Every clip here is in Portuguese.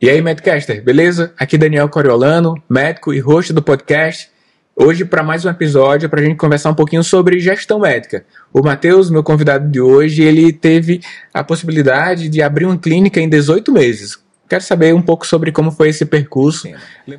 E aí, Medcaster, beleza? Aqui Daniel Coriolano, médico e host do podcast. Hoje, para mais um episódio, para a gente conversar um pouquinho sobre gestão médica. O Matheus, meu convidado de hoje, ele teve a possibilidade de abrir uma clínica em 18 meses. Quero saber um pouco sobre como foi esse percurso.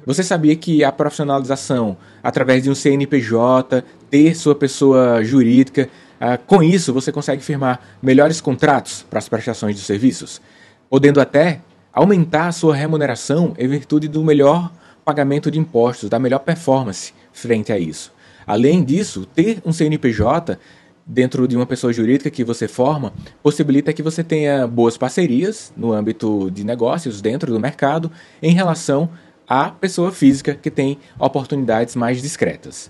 Você sabia que a profissionalização, através de um CNPJ, ter sua pessoa jurídica, ah, com isso você consegue firmar melhores contratos para as prestações de serviços, podendo até aumentar a sua remuneração em virtude do melhor pagamento de impostos, da melhor performance frente a isso. Além disso, ter um CNPJ dentro de uma pessoa jurídica que você forma possibilita que você tenha boas parcerias no âmbito de negócios dentro do mercado em relação à pessoa física que tem oportunidades mais discretas.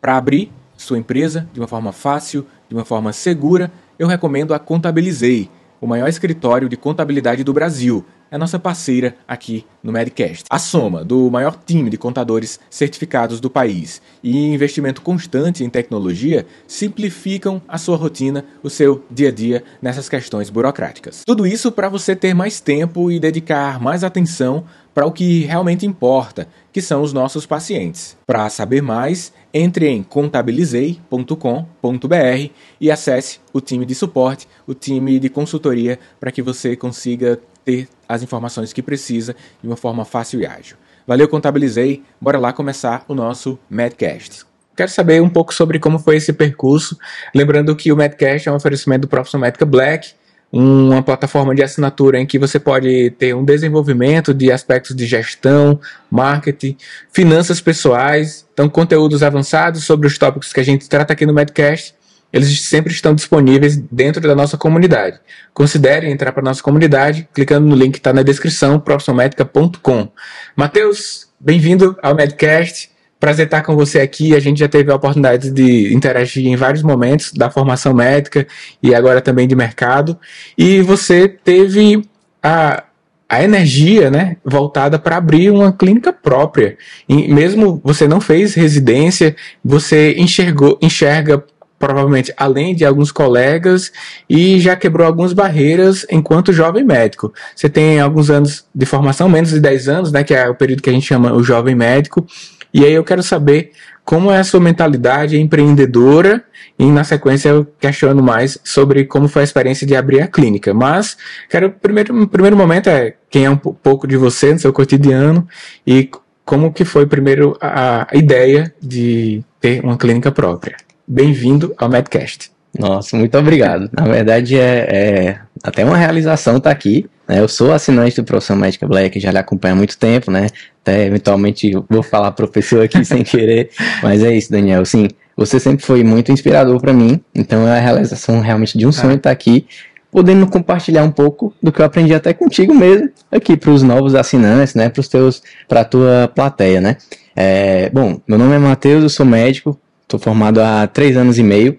Para abrir sua empresa de uma forma fácil, de uma forma segura, eu recomendo a Contabilizei, o maior escritório de contabilidade do Brasil, é nossa parceira aqui no Medcast. A soma do maior time de contadores certificados do país e investimento constante em tecnologia simplificam a sua rotina, o seu dia a dia nessas questões burocráticas. Tudo isso para você ter mais tempo e dedicar mais atenção para o que realmente importa, que são os nossos pacientes. Para saber mais, entre em contabilizei.com.br e acesse o time de suporte, o time de consultoria, para que você consiga ter as informações que precisa de uma forma fácil e ágil. Valeu, contabilizei. Bora lá começar o nosso Medcast. Quero saber um pouco sobre como foi esse percurso. Lembrando que o Medcast é um oferecimento do Profissão Médica Black, uma plataforma de assinatura em que você pode ter um desenvolvimento de aspectos de gestão, marketing, finanças pessoais, então conteúdos avançados sobre os tópicos que a gente trata aqui no Medcast eles sempre estão disponíveis dentro da nossa comunidade. Considere entrar para a nossa comunidade clicando no link que está na descrição, profissionalmedica.com. Matheus, bem-vindo ao Medcast. Prazer estar com você aqui. A gente já teve a oportunidade de interagir em vários momentos da formação médica e agora também de mercado. E você teve a, a energia né, voltada para abrir uma clínica própria. E mesmo você não fez residência, você enxergou, enxerga provavelmente além de alguns colegas e já quebrou algumas barreiras enquanto jovem médico. Você tem alguns anos de formação, menos de 10 anos, né, que é o período que a gente chama o jovem médico. E aí eu quero saber como é a sua mentalidade empreendedora e na sequência eu questiono mais sobre como foi a experiência de abrir a clínica. Mas quero primeiro primeiro momento é quem é um pouco de você no seu cotidiano e como que foi primeiro a, a ideia de ter uma clínica própria. Bem-vindo ao Medcast. Nossa, muito obrigado. Na verdade, é, é até uma realização estar tá aqui. Né? Eu sou assinante do Profissão Médica Black, já lhe acompanho há muito tempo, né? Até eventualmente vou falar professor aqui sem querer, mas é isso, Daniel. Sim, você sempre foi muito inspirador para mim, então é a realização realmente de um sonho estar tá aqui, podendo compartilhar um pouco do que eu aprendi até contigo mesmo, aqui para os novos assinantes, né? Para os teus, para a tua plateia, né? É, bom, meu nome é Matheus, eu sou médico, Estou formado há três anos e meio.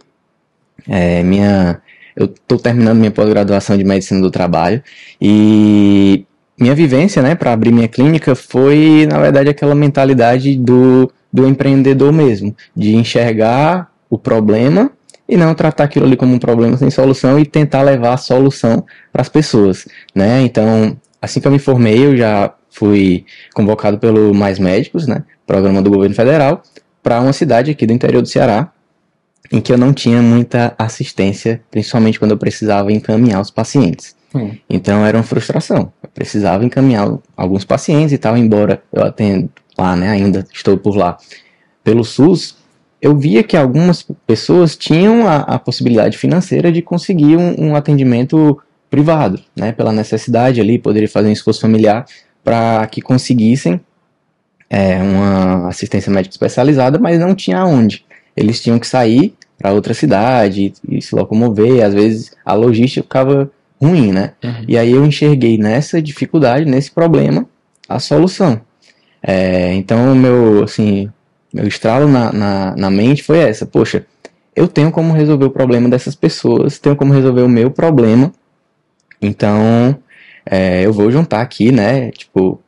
É, minha, eu estou terminando minha pós-graduação de medicina do trabalho e minha vivência, né, para abrir minha clínica foi, na verdade, aquela mentalidade do, do empreendedor mesmo, de enxergar o problema e não tratar aquilo ali como um problema sem solução e tentar levar a solução para as pessoas, né? Então, assim que eu me formei, eu já fui convocado pelo Mais Médicos, né, programa do governo federal, para uma cidade aqui do interior do Ceará, em que eu não tinha muita assistência, principalmente quando eu precisava encaminhar os pacientes. Hum. Então era uma frustração. Eu precisava encaminhar alguns pacientes e tal, embora eu atendo lá, né, ainda estou por lá, pelo SUS, eu via que algumas pessoas tinham a, a possibilidade financeira de conseguir um, um, atendimento privado, né, pela necessidade ali, poderia fazer um esforço familiar para que conseguissem é, uma assistência médica especializada, mas não tinha onde. Eles tinham que sair para outra cidade e se locomover, às vezes a logística ficava ruim, né? Uhum. E aí eu enxerguei nessa dificuldade, nesse problema, a solução. É, então, meu, assim, meu estralo na, na, na mente foi essa, poxa, eu tenho como resolver o problema dessas pessoas, tenho como resolver o meu problema, então é, eu vou juntar aqui, né, tipo,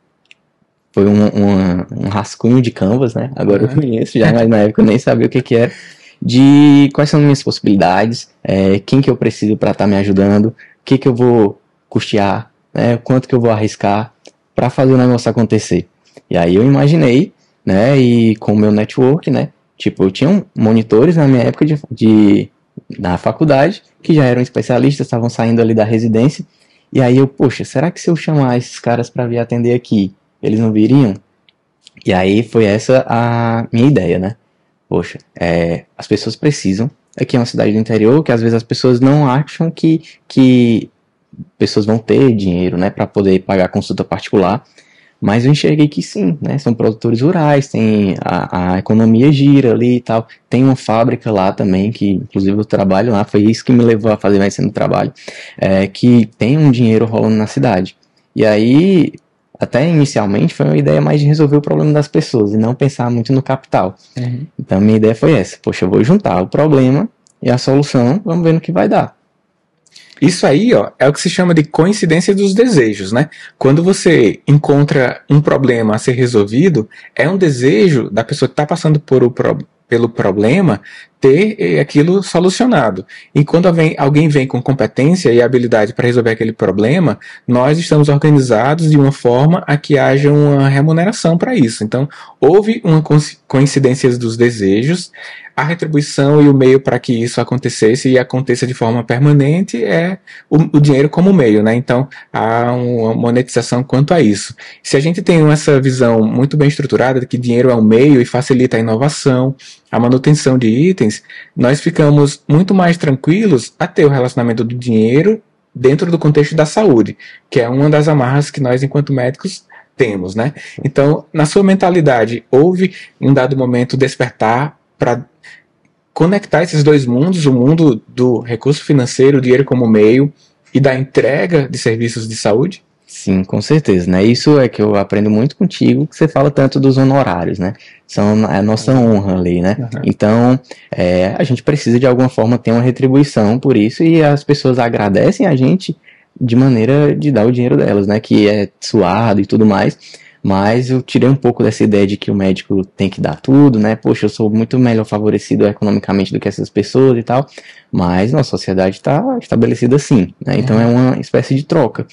foi um, um, um rascunho de canvas, né? Agora uhum. eu conheço já, mas na época eu nem sabia o que, que era. De quais são as minhas possibilidades, é, quem que eu preciso para estar tá me ajudando, o que que eu vou custear, né? Quanto que eu vou arriscar para fazer o negócio acontecer. E aí eu imaginei, né, e com o meu network, né, tipo, eu tinha monitores na minha época de, de da faculdade que já eram especialistas, estavam saindo ali da residência, e aí eu, poxa, será que se eu chamar esses caras para vir atender aqui, eles não viriam? E aí foi essa a minha ideia, né? Poxa, é, as pessoas precisam. Aqui é uma cidade do interior que às vezes as pessoas não acham que, que pessoas vão ter dinheiro, né, para poder pagar consulta particular. Mas eu enxerguei que sim, né? São produtores rurais, tem a, a economia gira ali e tal. Tem uma fábrica lá também, que inclusive eu trabalho lá, foi isso que me levou a fazer mais cedo trabalho, é, que tem um dinheiro rolando na cidade. E aí, até inicialmente, foi uma ideia mais de resolver o problema das pessoas e não pensar muito no capital. Uhum. Então, minha ideia foi essa: poxa, eu vou juntar o problema e a solução, vamos ver no que vai dar. Isso aí, ó, é o que se chama de coincidência dos desejos, né? Quando você encontra um problema a ser resolvido, é um desejo da pessoa que está passando por o pro, pelo problema ter eh, aquilo solucionado. E quando alguém vem com competência e habilidade para resolver aquele problema, nós estamos organizados de uma forma a que haja uma remuneração para isso. Então, houve uma coincidência dos desejos, a retribuição e o meio para que isso acontecesse e aconteça de forma permanente é o, o, dinheiro como meio, né? Então há uma monetização quanto a isso. Se a gente tem essa visão muito bem estruturada de que dinheiro é um meio e facilita a inovação, a manutenção de itens, nós ficamos muito mais tranquilos a ter o relacionamento do dinheiro dentro do contexto da saúde, que é uma das amarras que nós, enquanto médicos, temos, né? Então, na sua mentalidade, houve em um dado momento despertar para conectar esses dois mundos, o mundo do recurso financeiro, o dinheiro como meio, e da entrega de serviços de saúde? Sim, com certeza, né? Isso é que eu aprendo muito contigo, que você fala tanto dos honorários, né? São a nossa honra ali, né? Uhum. Então, é, a gente precisa de alguma forma ter uma retribuição por isso e as pessoas agradecem a gente de maneira de dar o dinheiro delas, né? Que é suado e tudo mais. Mas eu tirei um pouco dessa ideia de que o médico tem que dar tudo, né? Poxa, eu sou muito melhor favorecido economicamente do que essas pessoas e tal. Mas nossa sociedade está estabelecida assim, né? Então é uma espécie de troca.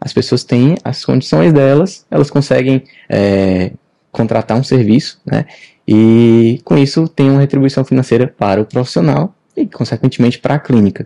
As pessoas têm as condições delas, elas conseguem é, contratar um serviço, né? E com isso tem uma retribuição financeira para o profissional e, consequentemente, para a clínica.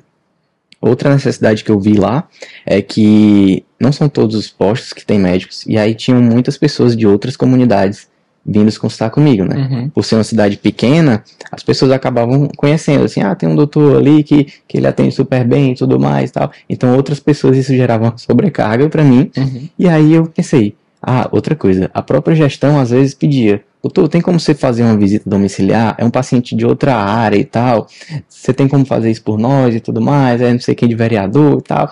Outra necessidade que eu vi lá é que não são todos os postos que tem médicos, e aí tinham muitas pessoas de outras comunidades vindo se consultar comigo, né? Uhum. Por ser uma cidade pequena, as pessoas acabavam conhecendo, assim, ah, tem um doutor ali que, que ele atende super bem e tudo mais e tal. Então outras pessoas isso gerava uma sobrecarga para mim, uhum. e aí eu pensei, ah, outra coisa, a própria gestão às vezes pedia, doutor, tem como você fazer uma visita domiciliar? É um paciente de outra área e tal. Você tem como fazer isso por nós e tudo mais? É não sei quem de vereador e tal.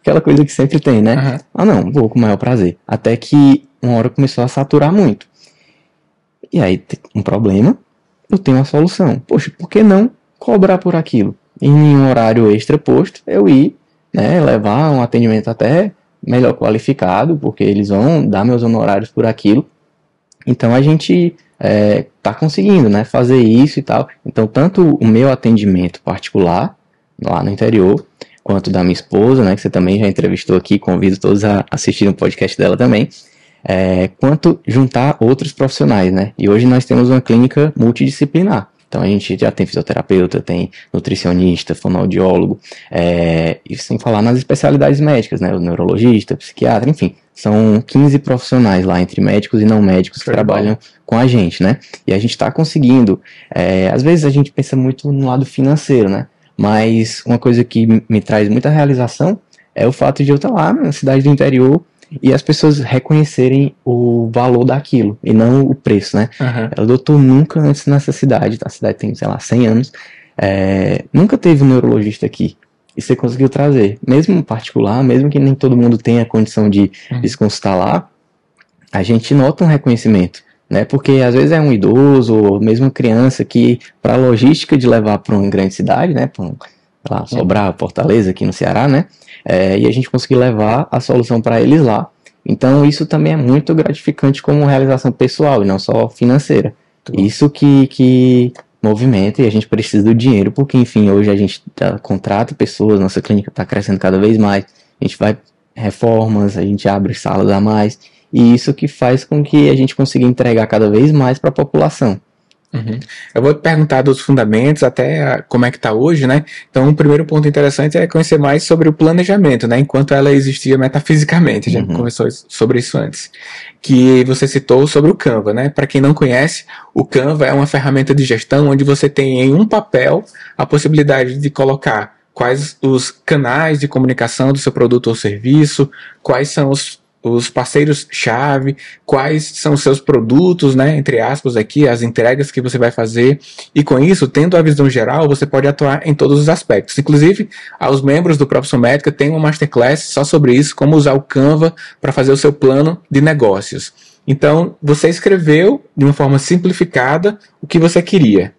Aquela coisa que sempre tem, né? Uhum. Ah, não, vou com o maior prazer. Até que uma hora começou a saturar muito. E aí, um problema, eu tenho uma solução. Poxa, por que não cobrar por aquilo? Em um horário extra posto, eu ir, né, levar um atendimento até melhor qualificado, porque eles vão dar meus honorários por aquilo. Então a gente é, tá conseguindo, né, fazer isso e tal. Então tanto o meu atendimento particular lá no interior, quanto da minha esposa, né, que você também já entrevistou aqui, convido todos a assistir o podcast dela também, é, quanto juntar outros profissionais, né. E hoje nós temos uma clínica multidisciplinar. Então a gente já tem fisioterapeuta, tem nutricionista, fonoaudiólogo, é, e sem falar nas especialidades médicas, né? O neurologista, psiquiatra, enfim. São 15 profissionais lá, entre médicos e não médicos, que trabalham com a gente, né? E a gente está conseguindo. É, às vezes a gente pensa muito no lado financeiro, né? Mas uma coisa que me traz muita realização é o fato de eu estar lá na cidade do interior e as pessoas reconhecerem o valor daquilo e não o preço, né? Uhum. O doutor nunca antes nessa cidade, a cidade tem, sei lá, 100 anos, é, nunca teve um neurologista aqui. E você conseguiu trazer, mesmo particular, mesmo que nem todo mundo tenha a condição de, uhum. de se consultar lá, a gente nota um reconhecimento. Né, porque às vezes é um idoso ou mesmo criança que, para a logística de levar para uma grande cidade, né, para um, lá, Sobrar, Fortaleza, aqui no Ceará, né, é, e a gente conseguir levar a solução para eles lá. Então isso também é muito gratificante como realização pessoal e não só financeira. Isso que, que movimenta e a gente precisa do dinheiro, porque enfim, hoje a gente tá, contrata pessoas, nossa clínica está crescendo cada vez mais, a gente vai reformas, a gente abre salas a mais, e isso que faz com que a gente consiga entregar cada vez mais para a população. Uhum. Eu vou te perguntar dos fundamentos até como é que está hoje, né? Então, o primeiro ponto interessante é conhecer mais sobre o planejamento, né? Enquanto ela existia metafisicamente, a gente uhum. conversou sobre isso antes. Que você citou sobre o Canva, né? Para quem não conhece, o Canva é uma ferramenta de gestão onde você tem em um papel a possibilidade de colocar quais os canais de comunicação do seu produto ou serviço, quais são os os parceiros-chave, quais são os seus produtos, né, entre aspas aqui, as entregas que você vai fazer, e com isso, tendo a visão geral, você pode atuar em todos os aspectos. Inclusive, aos membros do Profissão Médica tem uma masterclass só sobre isso, como usar o Canva para fazer o seu plano de negócios. Então, você escreveu de uma forma simplificada o que você queria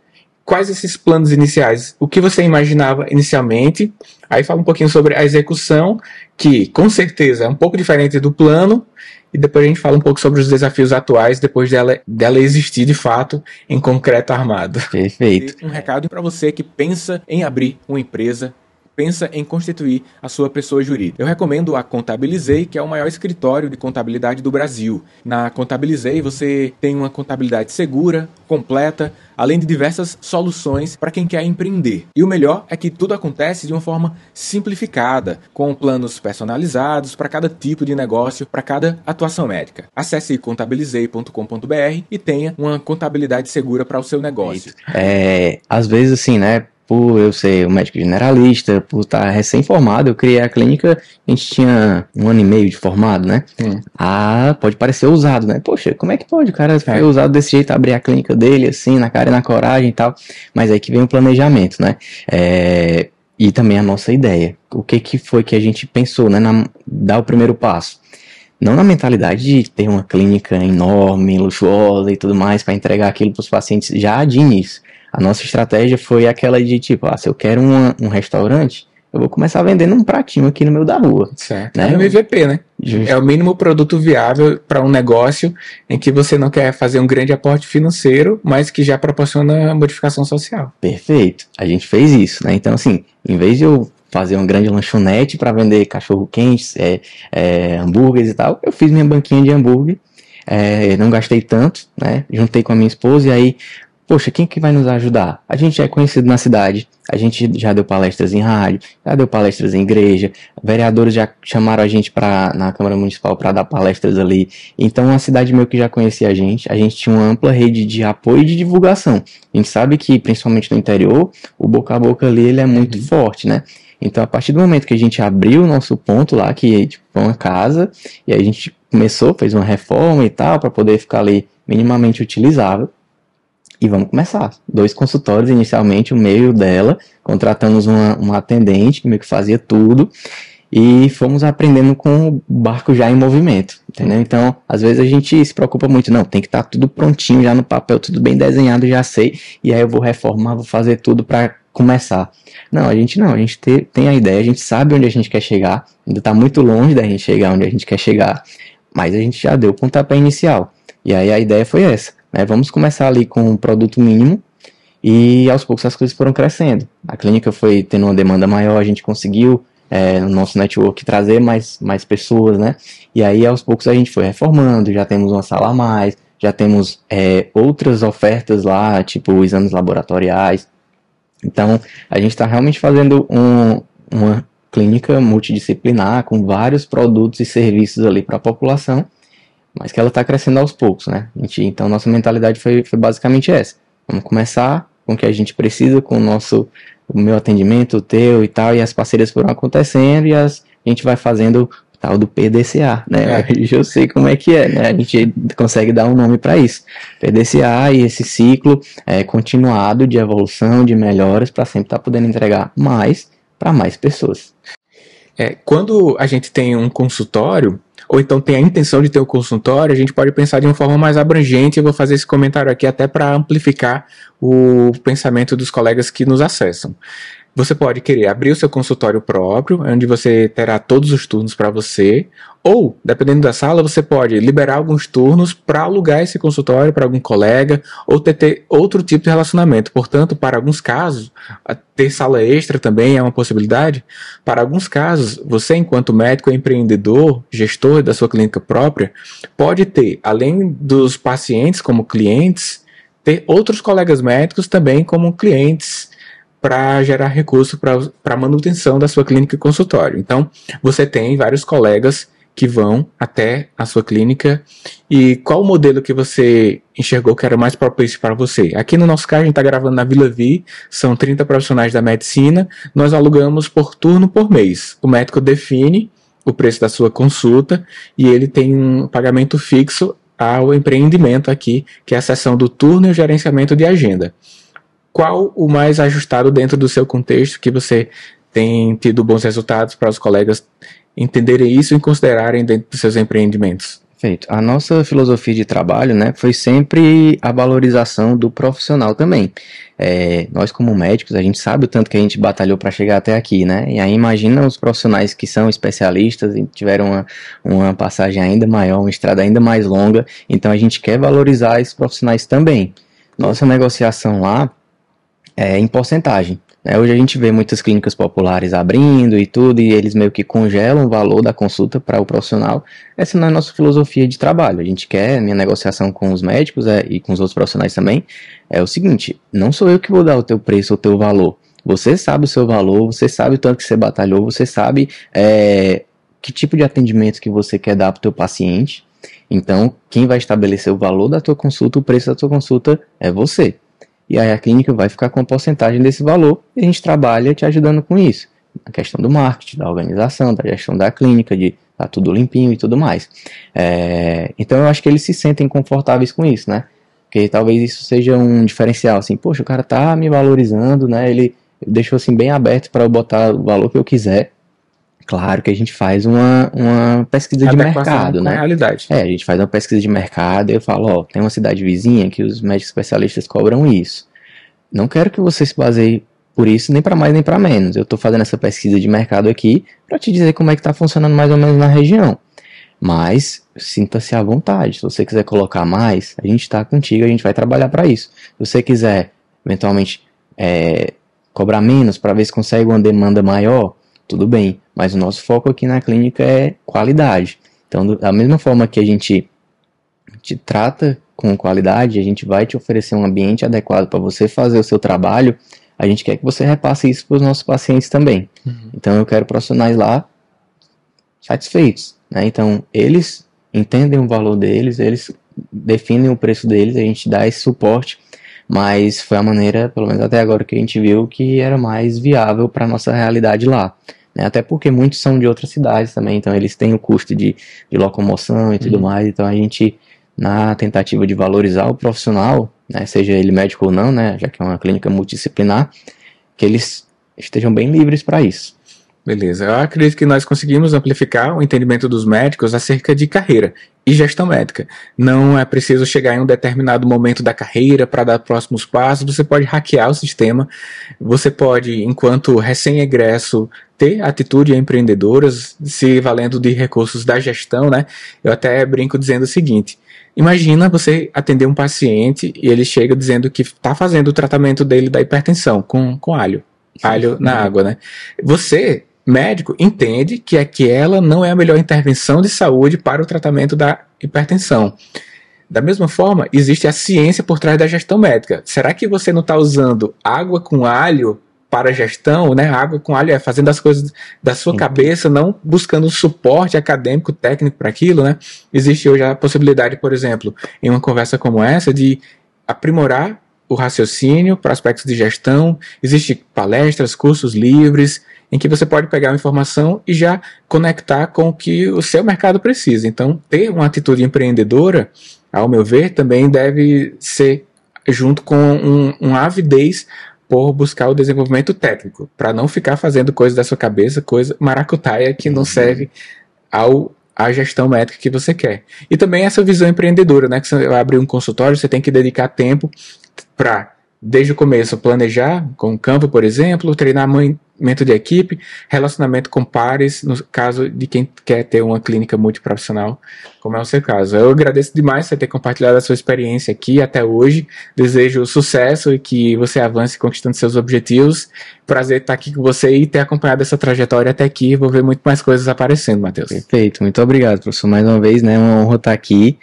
quais esses planos iniciais, o que você imaginava inicialmente, aí fala um pouquinho sobre a execução, que com certeza é um pouco diferente do plano, e depois a gente fala um pouco sobre os desafios atuais depois dela, dela existir de fato em concreto armado. Perfeito. Um recado para você que pensa em abrir uma empresa pensa em constituir a sua pessoa jurídica. Eu recomendo a Contabilizei, que é o maior escritório de contabilidade do Brasil. Na Contabilizei você tem uma contabilidade segura, completa, além de diversas soluções para quem quer empreender. E o melhor é que tudo acontece de uma forma simplificada, com planos personalizados para cada tipo de negócio, para cada atuação médica. Acesse contabilizei.com.br e tenha uma contabilidade segura para o seu negócio. É, às vezes assim, né, por eu ser um médico generalista, por estar recém-formado, eu criei a clínica, a gente tinha um ano e meio de formado, né? Sim. Ah, pode parecer ousado, né? Poxa, como é que pode o cara foi é. ousado desse jeito, abrir a clínica dele, assim, na cara e na coragem e tal? Mas aí que vem o planejamento, né? É, e também a nossa ideia. O que, que foi que a gente pensou, né? Na, dar o primeiro passo. Não na mentalidade de ter uma clínica enorme, luxuosa e tudo mais, para entregar aquilo para os pacientes já de início a nossa estratégia foi aquela de tipo, ah, se eu quero uma, um restaurante, eu vou começar vendendo um pratinho aqui no meio da rua. Certo. Né? É o MVP, né? Justo. É o mínimo produto viável para um negócio em que você não quer fazer um grande aporte financeiro, mas que já proporciona modificação social. Perfeito. A gente fez isso, né? Então, assim, em vez de eu fazer uma grande lanchonete para vender cachorro quentes, é, é, hambúrgueres e tal, eu fiz minha banquinha de hambúrguer. É, não gastei tanto, né? Juntei com a minha esposa e aí Poxa, quem que vai nos ajudar? A gente é conhecido na cidade, a gente já deu palestras em rádio, já deu palestras em igreja, vereadores já chamaram a gente pra, na Câmara Municipal para dar palestras ali. Então a cidade meio que já conhecia a gente, a gente tinha uma ampla rede de apoio e de divulgação. A gente sabe que, principalmente no interior, o boca a boca ali ele é muito uhum. forte, né? Então, a partir do momento que a gente abriu o nosso ponto lá, que tipo, foi uma casa, e a gente começou, fez uma reforma e tal, para poder ficar ali minimamente utilizável, e vamos começar. Dois consultórios inicialmente, o meio dela, contratamos uma, uma atendente que meio que fazia tudo e fomos aprendendo com o barco já em movimento, entendeu? Então, às vezes a gente se preocupa muito, não, tem que estar tá tudo prontinho já no papel, tudo bem desenhado, já sei, e aí eu vou reformar, vou fazer tudo para começar. Não, a gente não, a gente te, tem a ideia, a gente sabe onde a gente quer chegar, ainda está muito longe da gente chegar onde a gente quer chegar, mas a gente já deu o pontapé inicial. E aí a ideia foi essa né? Vamos começar ali com um produto mínimo e aos poucos as coisas foram crescendo. A clínica foi tendo uma demanda maior, a gente conseguiu é, no nosso network trazer mais, mais pessoas, né? E aí aos poucos a gente foi reformando, já temos uma sala a mais, já temos é, outras ofertas lá, tipo exames laboratoriais. Então a gente está realmente fazendo um, uma clínica multidisciplinar com vários produtos e serviços ali para a população mas que ela está crescendo aos poucos, né? Gente, então nossa mentalidade foi, foi basicamente essa. Vamos começar com o que a gente precisa, com o nosso, o meu atendimento, o teu e tal, e as parcerias foram acontecendo e as, a gente vai fazendo o tal do PDCA, né? É. Eu sei como é que é, né? A gente consegue dar um nome para isso. PDCA e esse ciclo é, continuado de evolução, de melhoras, para sempre estar tá podendo entregar mais para mais pessoas. É, quando a gente tem um consultório, ou então tem a intenção de ter o consultório, a gente pode pensar de uma forma mais abrangente. Eu vou fazer esse comentário aqui até para amplificar o pensamento dos colegas que nos acessam. Você pode querer abrir o seu consultório próprio, onde você terá todos os turnos para você, ou, dependendo da sala, você pode liberar alguns turnos para alugar esse consultório para algum colega, ou ter, ter, outro tipo de relacionamento. Portanto, para alguns casos, ter sala extra também é uma possibilidade. Para alguns casos, você, enquanto médico empreendedor, gestor da sua clínica própria, pode ter, além dos pacientes como clientes, ter outros colegas médicos também como clientes para gerar recurso para a manutenção da sua clínica e consultório. Então, você tem vários colegas que vão até a sua clínica e qual o modelo que você enxergou que era mais propício para você? Aqui no nosso caso, a gente está gravando na Vila Vi, são 30 profissionais da medicina, nós alugamos por turno por mês. O médico define o preço da sua consulta e ele tem um pagamento fixo ao empreendimento aqui, que é a seção do turno e o gerenciamento de agenda qual o mais ajustado dentro do seu contexto que você tem tido bons resultados para os colegas entenderem isso e considerarem dentro dos seus empreendimentos? Perfeito. A nossa filosofia de trabalho, né, foi sempre a valorização do profissional também. É, nós como médicos, a gente sabe o tanto que a gente batalhou para chegar até aqui, né? E aí imagina os profissionais que são especialistas e tiveram uma, uma passagem ainda maior, uma estrada ainda mais longa. Então a gente quer valorizar esses profissionais também. Nossa negociação lá é, em porcentagem. Né? Hoje a gente vê muitas clínicas populares abrindo e tudo, e eles meio que congelam o valor da consulta para o profissional. Essa não é a nossa filosofia de trabalho. A gente quer, minha negociação com os médicos é, e com os outros profissionais também, é o seguinte: não sou eu que vou dar o teu preço ou o teu valor. Você sabe o seu valor, você sabe o tanto que você batalhou, você sabe é, que tipo de atendimento que você quer dar para o teu paciente. Então, quem vai estabelecer o valor da tua consulta, o preço da tua consulta é você. E aí a clínica vai ficar com a porcentagem desse valor e a gente trabalha te ajudando com isso. A questão do marketing, da organização, da gestão da clínica, de tá tudo limpinho e tudo mais. É, então eu acho que eles se sentem confortáveis com isso, né? Porque talvez isso seja um diferencial, assim, poxa, o cara tá me valorizando, né? Ele deixou assim bem aberto para eu botar o valor que eu quiser. Claro que a gente faz uma, uma pesquisa de mercado, né? realidade. É, a gente faz uma pesquisa de mercado e eu falo, ó, tem uma cidade vizinha que os médicos especialistas cobram isso. Não quero que você se baseie por isso, nem para mais nem para menos. Eu estou fazendo essa pesquisa de mercado aqui para te dizer como é que está funcionando mais ou menos na região. Mas sinta-se à vontade. Se você quiser colocar mais, a gente está contigo, a gente vai trabalhar para isso. Se você quiser, eventualmente, é, cobrar menos para ver se consegue uma demanda maior, tudo bem, mas o nosso foco aqui na clínica é qualidade. Então, da mesma forma que a gente te trata com qualidade, a gente vai te oferecer um ambiente adequado para você fazer o seu trabalho, a gente quer que você repasse isso para os nossos pacientes também. Uhum. Então, eu quero profissionais lá satisfeitos. Né? Então, eles entendem o valor deles, eles definem o preço deles, a gente dá esse suporte, mas foi a maneira, pelo menos até agora, que a gente viu que era mais viável para nossa realidade lá. Né? Até porque muitos são de outras cidades também, então eles têm o custo de, de locomoção e tudo uhum. mais. Então a gente, na tentativa de valorizar o profissional, né, seja ele médico ou não, né, já que é uma clínica multidisciplinar, que eles estejam bem livres para isso. Beleza. Eu acredito que nós conseguimos amplificar o entendimento dos médicos acerca de carreira e gestão médica. Não é preciso chegar em um determinado momento da carreira para dar próximos passos. Você pode hackear o sistema. Você pode, enquanto recém-egresso, ter atitude empreendedoras, se valendo de recursos da gestão, né? Eu até brinco dizendo o seguinte: Imagina você atender um paciente e ele chega dizendo que está fazendo o tratamento dele da hipertensão com, com alho. Alho na água, né? Você médico entende que aquela não é a melhor intervenção de saúde para o tratamento da hipertensão. Da mesma forma, existe a ciência por trás da gestão médica. Será que você não está usando água com alho para a gestão, né? Água com alho é fazendo as coisas da sua Sim. cabeça, não buscando suporte acadêmico, técnico para aquilo, né? Existe hoje a possibilidade, por exemplo, em uma conversa como essa, de aprimorar o raciocínio para aspectos de gestão. Existem palestras, cursos livres, em que você pode pegar a informação e já conectar com o que o seu mercado precisa. Então, ter uma atitude empreendedora, ao meu ver, também deve ser junto com um, uma avidez por buscar o desenvolvimento técnico, para não ficar fazendo coisas da sua cabeça, coisa maracutaia que não serve ao a gestão médica que você quer. E também essa visão empreendedora, né? Que você vai abrir um consultório, você tem que dedicar tempo para desde o começo, planejar com o campo, por exemplo, treinamento de equipe, relacionamento com pares, no caso de quem quer ter uma clínica multiprofissional, como é o seu caso. Eu agradeço demais você ter compartilhado a sua experiência aqui até hoje. Desejo sucesso e que você avance conquistando seus objetivos. Prazer estar aqui com você e ter acompanhado essa trajetória até aqui. Vou ver muito mais coisas aparecendo, Matheus. Perfeito, muito obrigado, professor. Mais uma vez, né? Uma honra estar aqui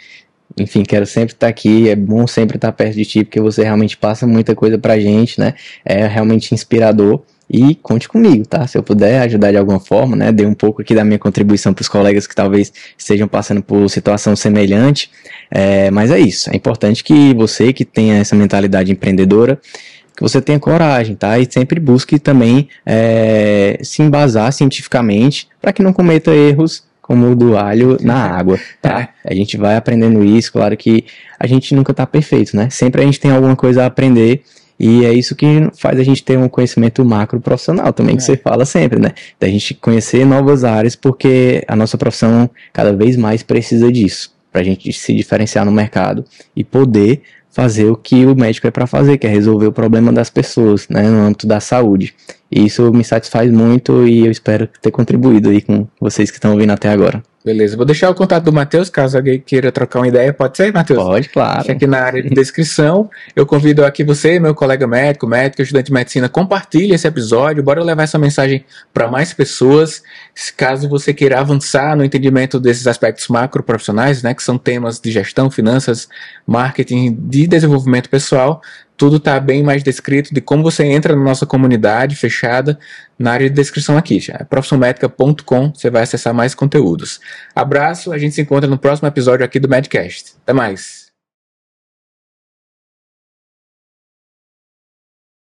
enfim, quero sempre estar aqui, é bom sempre estar perto de ti, porque você realmente passa muita coisa pra gente, né? É realmente inspirador. E conte comigo, tá? Se eu puder ajudar de alguma forma, né? Dê um pouco aqui da minha contribuição para os colegas que talvez estejam passando por situação semelhante. É, mas é isso. É importante que você que tenha essa mentalidade empreendedora, que você tenha coragem, tá? E sempre busque também é, se embasar cientificamente para que não cometa erros como o do alho na água, tá? A gente vai aprendendo isso, claro que a gente nunca tá perfeito, né? Sempre a gente tem alguma coisa a aprender e é isso que faz a gente ter um conhecimento macro profissional também, que é. você fala sempre, né? Da gente conhecer novas áreas, porque a nossa profissão cada vez mais precisa disso, para a gente se diferenciar no mercado e poder fazer o que o médico é para fazer, que é resolver o problema das pessoas, né, no âmbito da saúde. E isso me satisfaz muito e eu espero ter contribuído aí com vocês que estão ouvindo até agora. Beleza, vou deixar o contato do Matheus, caso alguém queira trocar uma ideia. Pode ser, Matheus? Pode, claro. Deixa aqui na área de descrição. Eu convido aqui você, meu colega médico, médico, estudante de medicina, compartilhe esse episódio. Bora levar essa mensagem para mais pessoas. Caso você queira avançar no entendimento desses aspectos macro profissionais, né, que são temas de gestão, finanças, marketing, de desenvolvimento pessoal, tudo está bem mais descrito de como você entra na nossa comunidade fechada na área de descrição aqui. É profissionalmedica.com, você vai acessar mais conteúdos. Abraço, a gente se encontra no próximo episódio aqui do Medcast. Até mais.